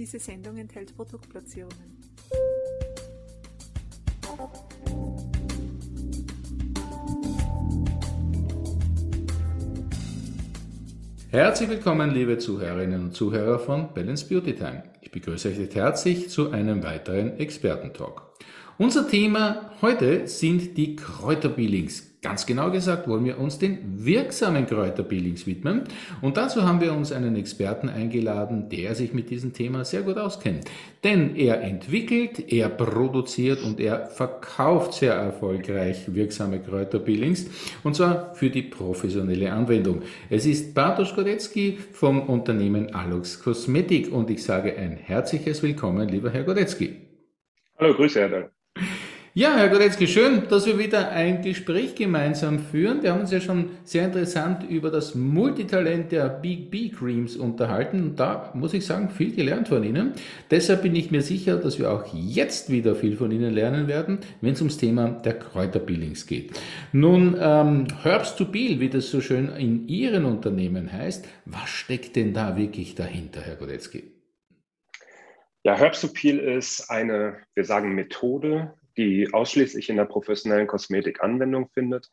Diese Sendung enthält Produktplatzierungen. Herzlich willkommen, liebe Zuhörerinnen und Zuhörer von Balance Beauty Time. Ich begrüße euch herzlich zu einem weiteren Expertentalk. Unser Thema heute sind die Kräuterpeelings. Ganz genau gesagt wollen wir uns den wirksamen Kräuterpeelings widmen und dazu haben wir uns einen Experten eingeladen, der sich mit diesem Thema sehr gut auskennt. Denn er entwickelt, er produziert und er verkauft sehr erfolgreich wirksame Kräuterpeelings und zwar für die professionelle Anwendung. Es ist Bartosz Godetzky vom Unternehmen Alux Cosmetic und ich sage ein herzliches Willkommen, lieber Herr Godetzky. Hallo, Grüße, Herr Dahl. Ja, Herr Goretzky, schön, dass wir wieder ein Gespräch gemeinsam führen. Wir haben uns ja schon sehr interessant über das Multitalent der Big B Creams unterhalten und da muss ich sagen, viel gelernt von Ihnen. Deshalb bin ich mir sicher, dass wir auch jetzt wieder viel von Ihnen lernen werden, wenn es ums Thema der Kräuterpeelings geht. Nun, ähm, Herbs to Peel, wie das so schön in Ihren Unternehmen heißt, was steckt denn da wirklich dahinter, Herr Goretzky? Ja, Herbs to Peel ist eine, wir sagen Methode, die ausschließlich in der professionellen Kosmetik Anwendung findet.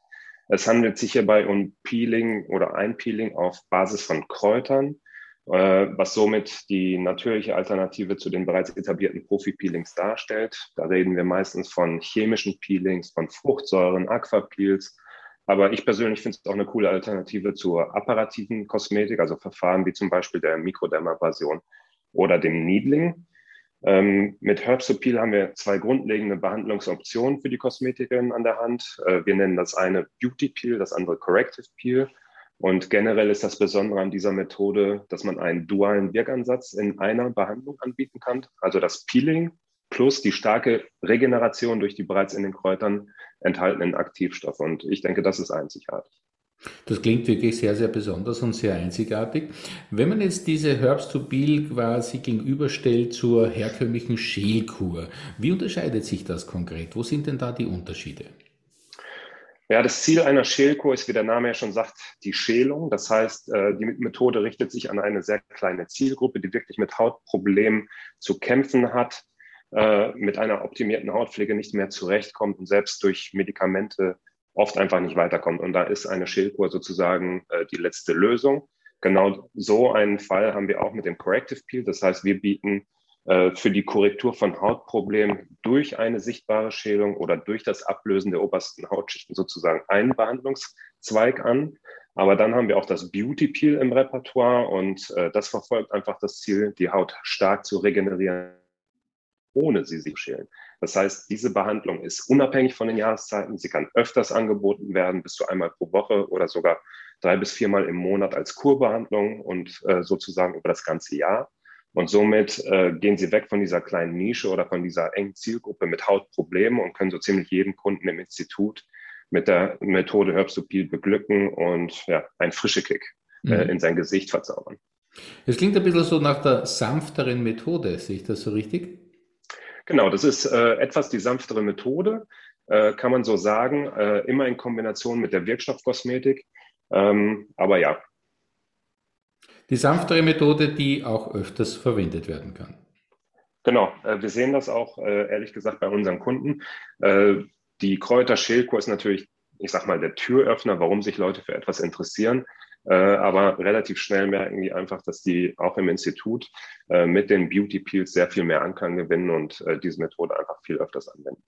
Es handelt sich hierbei um Peeling oder Einpeeling auf Basis von Kräutern, äh, was somit die natürliche Alternative zu den bereits etablierten Profi-Peelings darstellt. Da reden wir meistens von chemischen Peelings, von Fruchtsäuren, Aquapeels. Aber ich persönlich finde es auch eine coole Alternative zur apparativen Kosmetik, also Verfahren wie zum Beispiel der Mikrodermabrasion oder dem Needling. Ähm, mit Herbsopil haben wir zwei grundlegende Behandlungsoptionen für die Kosmetikerin an der Hand. Äh, wir nennen das eine Beauty Peel, das andere Corrective Peel. Und generell ist das Besondere an dieser Methode, dass man einen dualen Wirkansatz in einer Behandlung anbieten kann. Also das Peeling plus die starke Regeneration durch die bereits in den Kräutern enthaltenen Aktivstoffe. Und ich denke, das ist einzigartig. Das klingt wirklich sehr, sehr besonders und sehr einzigartig. Wenn man jetzt diese Herbs to Peel quasi gegenüberstellt zur herkömmlichen Schälkur, wie unterscheidet sich das konkret? Wo sind denn da die Unterschiede? Ja, das Ziel einer Schälkur ist, wie der Name ja schon sagt, die Schälung. Das heißt, äh, die Methode richtet sich an eine sehr kleine Zielgruppe, die wirklich mit Hautproblemen zu kämpfen hat, äh, mit einer optimierten Hautpflege nicht mehr zurechtkommt und selbst durch Medikamente oft einfach nicht weiterkommt. Und da ist eine Schildkur sozusagen äh, die letzte Lösung. Genau so einen Fall haben wir auch mit dem Corrective Peel. Das heißt, wir bieten äh, für die Korrektur von Hautproblemen durch eine sichtbare Schälung oder durch das Ablösen der obersten Hautschichten sozusagen einen Behandlungszweig an. Aber dann haben wir auch das Beauty Peel im Repertoire und äh, das verfolgt einfach das Ziel, die Haut stark zu regenerieren, ohne sie sich schälen. Das heißt, diese Behandlung ist unabhängig von den Jahreszeiten. Sie kann öfters angeboten werden, bis zu einmal pro Woche oder sogar drei bis viermal im Monat als Kurbehandlung und äh, sozusagen über das ganze Jahr. Und somit äh, gehen sie weg von dieser kleinen Nische oder von dieser engen Zielgruppe mit Hautproblemen und können so ziemlich jeden Kunden im Institut mit der Methode Herbstopil beglücken und ja, einen frische Kick äh, mhm. in sein Gesicht verzaubern. Es klingt ein bisschen so nach der sanfteren Methode, sehe ich das so richtig? Genau, das ist äh, etwas die sanftere Methode, äh, kann man so sagen, äh, immer in Kombination mit der Wirkstoffkosmetik. Ähm, aber ja. Die sanftere Methode, die auch öfters verwendet werden kann. Genau, äh, wir sehen das auch äh, ehrlich gesagt bei unseren Kunden. Äh, die Kräuter-Schälkur ist natürlich, ich sag mal, der Türöffner, warum sich Leute für etwas interessieren. Äh, aber relativ schnell merken die einfach, dass die auch im Institut äh, mit den Beauty Peels sehr viel mehr Anklang gewinnen und äh, diese Methode einfach viel öfters anwenden.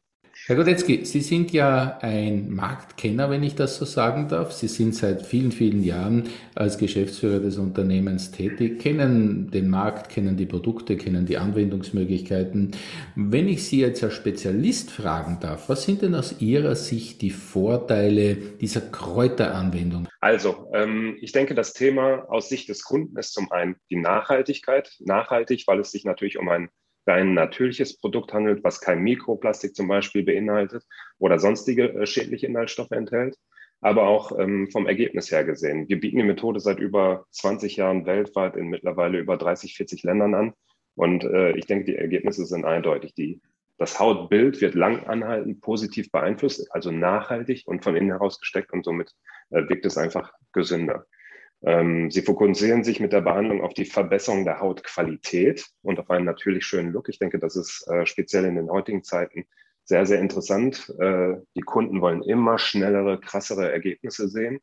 Herr Godetzky, Sie sind ja ein Marktkenner, wenn ich das so sagen darf. Sie sind seit vielen, vielen Jahren als Geschäftsführer des Unternehmens tätig, kennen den Markt, kennen die Produkte, kennen die Anwendungsmöglichkeiten. Wenn ich Sie jetzt als Spezialist fragen darf, was sind denn aus Ihrer Sicht die Vorteile dieser Kräuteranwendung? Also, ähm, ich denke, das Thema aus Sicht des Kunden ist zum einen die Nachhaltigkeit. Nachhaltig, weil es sich natürlich um ein ein natürliches Produkt handelt, was kein Mikroplastik zum Beispiel beinhaltet oder sonstige äh, schädliche Inhaltsstoffe enthält, aber auch ähm, vom Ergebnis her gesehen. Wir bieten die Methode seit über 20 Jahren weltweit in mittlerweile über 30, 40 Ländern an. Und äh, ich denke, die Ergebnisse sind eindeutig. Die, das Hautbild wird lang anhaltend positiv beeinflusst, also nachhaltig und von innen heraus gesteckt und somit äh, wirkt es einfach gesünder. Ähm, sie fokussieren sich mit der Behandlung auf die Verbesserung der Hautqualität und auf einen natürlich schönen Look. Ich denke, das ist äh, speziell in den heutigen Zeiten sehr, sehr interessant. Äh, die Kunden wollen immer schnellere, krassere Ergebnisse sehen.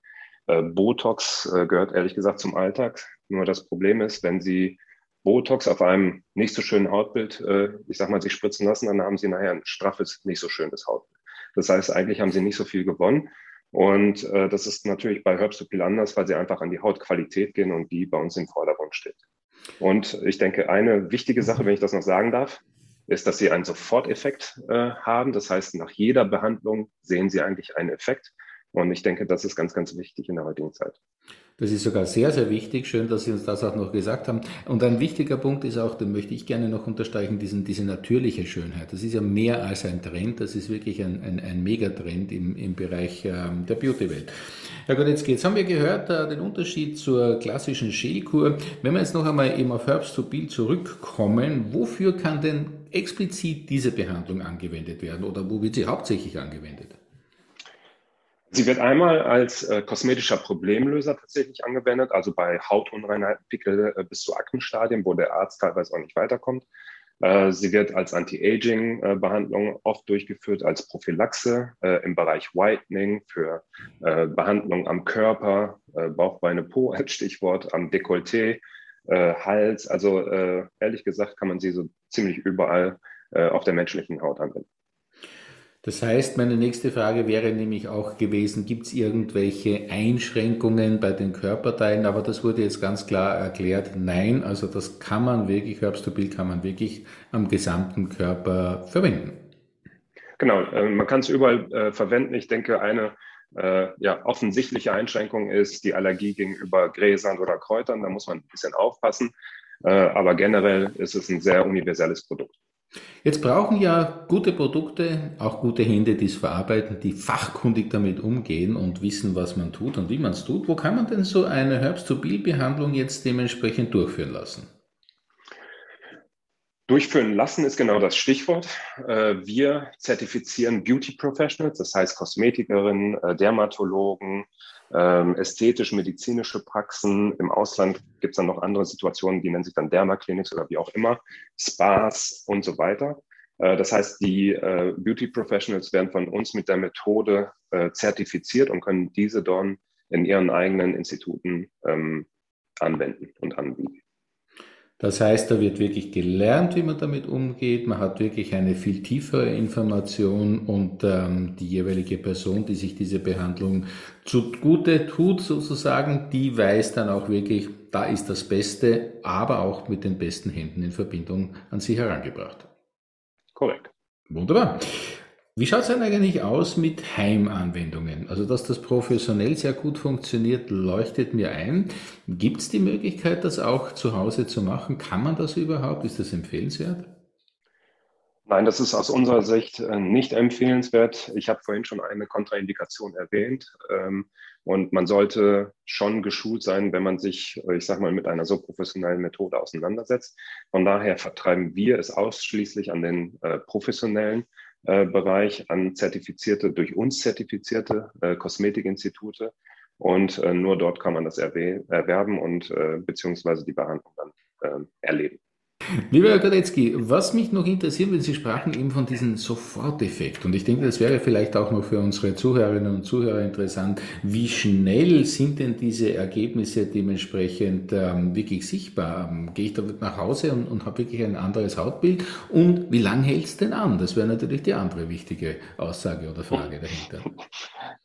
Äh, Botox äh, gehört ehrlich gesagt zum Alltag. Nur das Problem ist, wenn Sie Botox auf einem nicht so schönen Hautbild, äh, ich sag mal, sich spritzen lassen, dann haben Sie nachher ein straffes, nicht so schönes Hautbild. Das heißt, eigentlich haben Sie nicht so viel gewonnen. Und äh, das ist natürlich bei Herbstopil anders, weil sie einfach an die Hautqualität gehen und die bei uns im Vordergrund steht. Und ich denke, eine wichtige Sache, wenn ich das noch sagen darf, ist, dass sie einen Soforteffekt äh, haben. Das heißt, nach jeder Behandlung sehen sie eigentlich einen Effekt. Und ich denke, das ist ganz, ganz wichtig in der heutigen Zeit. Das ist sogar sehr, sehr wichtig. Schön, dass Sie uns das auch noch gesagt haben. Und ein wichtiger Punkt ist auch, den möchte ich gerne noch unterstreichen, diesen, diese natürliche Schönheit. Das ist ja mehr als ein Trend, das ist wirklich ein, ein, ein Megatrend im, im Bereich ähm, der Beauty-Welt. Herr Godetzky, jetzt haben wir gehört, äh, den Unterschied zur klassischen Schälkur. Wenn wir jetzt noch einmal eben auf Herbst to Bild zurückkommen, wofür kann denn explizit diese Behandlung angewendet werden oder wo wird sie hauptsächlich angewendet? Sie wird einmal als äh, kosmetischer Problemlöser tatsächlich angewendet, also bei Hautunreinheiten, Pickel äh, bis zu Aktenstadien, wo der Arzt teilweise auch nicht weiterkommt. Äh, sie wird als Anti-Aging-Behandlung äh, oft durchgeführt, als Prophylaxe äh, im Bereich Whitening für äh, Behandlung am Körper, Bauch, Beine, Po als Stichwort, am Dekolleté, Hals. Also ehrlich gesagt kann man sie so ziemlich überall auf der menschlichen Haut anwenden. Das heißt, meine nächste Frage wäre nämlich auch gewesen, gibt es irgendwelche Einschränkungen bei den Körperteilen? Aber das wurde jetzt ganz klar erklärt, nein, also das kann man wirklich, Herbstobil kann man wirklich am gesamten Körper verwenden. Genau, äh, man kann es überall äh, verwenden. Ich denke, eine äh, ja, offensichtliche Einschränkung ist die Allergie gegenüber Gräsern oder Kräutern. Da muss man ein bisschen aufpassen. Äh, aber generell ist es ein sehr universelles Produkt. Jetzt brauchen ja gute Produkte auch gute Hände, die es verarbeiten, die fachkundig damit umgehen und wissen, was man tut und wie man es tut. Wo kann man denn so eine Herbst-to-Bill-Behandlung jetzt dementsprechend durchführen lassen? Durchführen lassen ist genau das Stichwort. Äh, wir zertifizieren Beauty Professionals, das heißt Kosmetikerinnen, äh, Dermatologen, ähm, ästhetisch-medizinische Praxen. Im Ausland gibt es dann noch andere Situationen, die nennen sich dann Dermaclinics oder wie auch immer, Spas und so weiter. Äh, das heißt, die Beauty Professionals werden von uns mit der Methode zertifiziert und können diese dann in ihren eigenen Instituten ähm, anwenden und anbieten. Das heißt, da wird wirklich gelernt, wie man damit umgeht. Man hat wirklich eine viel tiefere Information und ähm, die jeweilige Person, die sich diese Behandlung zugute tut, sozusagen, die weiß dann auch wirklich, da ist das Beste, aber auch mit den besten Händen in Verbindung an sie herangebracht. Korrekt. Wunderbar. Wie schaut es denn eigentlich aus mit Heimanwendungen? Also, dass das professionell sehr gut funktioniert, leuchtet mir ein. Gibt es die Möglichkeit, das auch zu Hause zu machen? Kann man das überhaupt? Ist das empfehlenswert? Nein, das ist aus unserer Sicht äh, nicht empfehlenswert. Ich habe vorhin schon eine Kontraindikation erwähnt. Ähm, und man sollte schon geschult sein, wenn man sich, äh, ich sage mal, mit einer so professionellen Methode auseinandersetzt. Von daher vertreiben wir es ausschließlich an den äh, professionellen Bereich an zertifizierte, durch uns zertifizierte äh, Kosmetikinstitute. Und äh, nur dort kann man das erwerben und äh, beziehungsweise die Behandlung dann äh, erleben. Lieber Herr Kadetzky, was mich noch interessiert, wenn Sie sprachen eben von diesem Soforteffekt, und ich denke, das wäre vielleicht auch noch für unsere Zuhörerinnen und Zuhörer interessant, wie schnell sind denn diese Ergebnisse dementsprechend ähm, wirklich sichtbar? Ähm, gehe ich da nach Hause und, und habe wirklich ein anderes Hautbild? Und wie lange hält es denn an? Das wäre natürlich die andere wichtige Aussage oder Frage dahinter.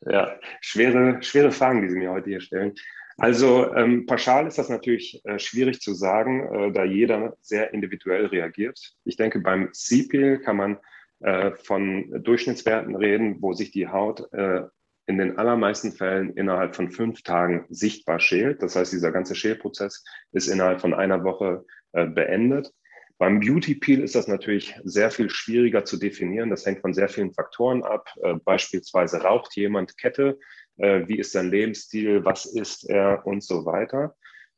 Ja, schwere, schwere Fragen, die Sie mir heute hier stellen. Also ähm, pauschal ist das natürlich äh, schwierig zu sagen, äh, da jeder sehr individuell reagiert. Ich denke, beim CPIL kann man äh, von Durchschnittswerten reden, wo sich die Haut äh, in den allermeisten Fällen innerhalb von fünf Tagen sichtbar schält. Das heißt, dieser ganze Schälprozess ist innerhalb von einer Woche äh, beendet. Beim Beauty Peel ist das natürlich sehr viel schwieriger zu definieren. Das hängt von sehr vielen Faktoren ab. Äh, beispielsweise raucht jemand Kette, äh, wie ist sein Lebensstil, was ist er und so weiter.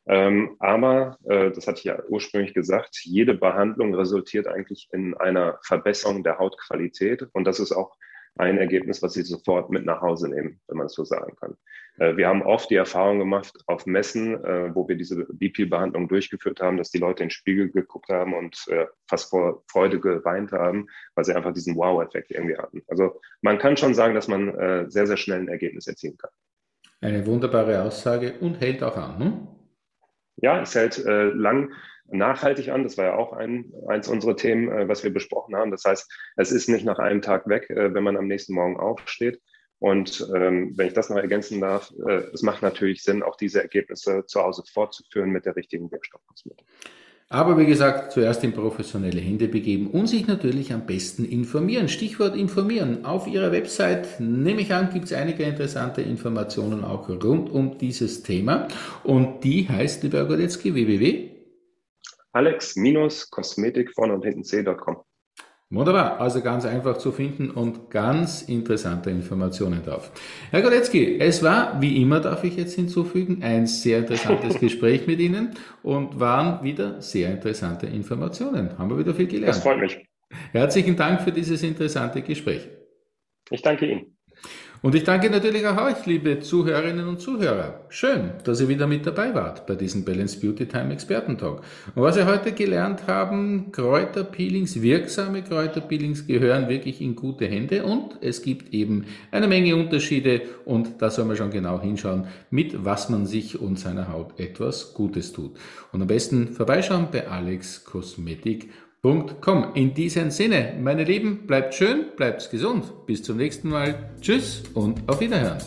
Ähm, aber, äh, das hatte ich ja ursprünglich gesagt, jede Behandlung resultiert eigentlich in einer Verbesserung der Hautqualität. Und das ist auch ein Ergebnis, was sie sofort mit nach Hause nehmen, wenn man es so sagen kann. Äh, wir haben oft die Erfahrung gemacht auf Messen, äh, wo wir diese BP-Behandlung durchgeführt haben, dass die Leute in den Spiegel geguckt haben und äh, fast vor Freude geweint haben, weil sie einfach diesen Wow-Effekt irgendwie hatten. Also man kann schon sagen, dass man sehr, sehr schnell ein Ergebnis erzielen kann. Eine wunderbare Aussage und hält auch an, ne? Ja, es hält lang nachhaltig an. Das war ja auch ein, eins unserer Themen, was wir besprochen haben. Das heißt, es ist nicht nach einem Tag weg, wenn man am nächsten Morgen aufsteht, und ähm, wenn ich das noch ergänzen darf, äh, es macht natürlich Sinn, auch diese Ergebnisse zu Hause fortzuführen mit der richtigen Wirkstoffkosmetik. Aber wie gesagt, zuerst in professionelle Hände begeben und sich natürlich am besten informieren. Stichwort informieren. Auf Ihrer Website, nehme ich an, gibt es einige interessante Informationen auch rund um dieses Thema. Und die heißt, lieber Godetzky, www. Alex-Kosmetik vorne und hinten c.com. Wunderbar, also ganz einfach zu finden und ganz interessante Informationen drauf. Herr Goretzky, es war, wie immer darf ich jetzt hinzufügen, ein sehr interessantes Gespräch mit Ihnen und waren wieder sehr interessante Informationen. Haben wir wieder viel gelernt. Das freut mich. Herzlichen Dank für dieses interessante Gespräch. Ich danke Ihnen. Und ich danke natürlich auch euch, liebe Zuhörerinnen und Zuhörer. Schön, dass ihr wieder mit dabei wart bei diesem Balance Beauty Time Expertentalk. Und was wir heute gelernt haben, Kräuterpeelings, wirksame Kräuterpeelings gehören wirklich in gute Hände und es gibt eben eine Menge Unterschiede und da soll man schon genau hinschauen, mit was man sich und seiner Haut etwas Gutes tut. Und am besten vorbeischauen bei Alex Kosmetik www.ernährung.com. In diesem Sinne, meine Lieben, bleibt schön, bleibt gesund. Bis zum nächsten Mal. Tschüss und auf Wiederhören.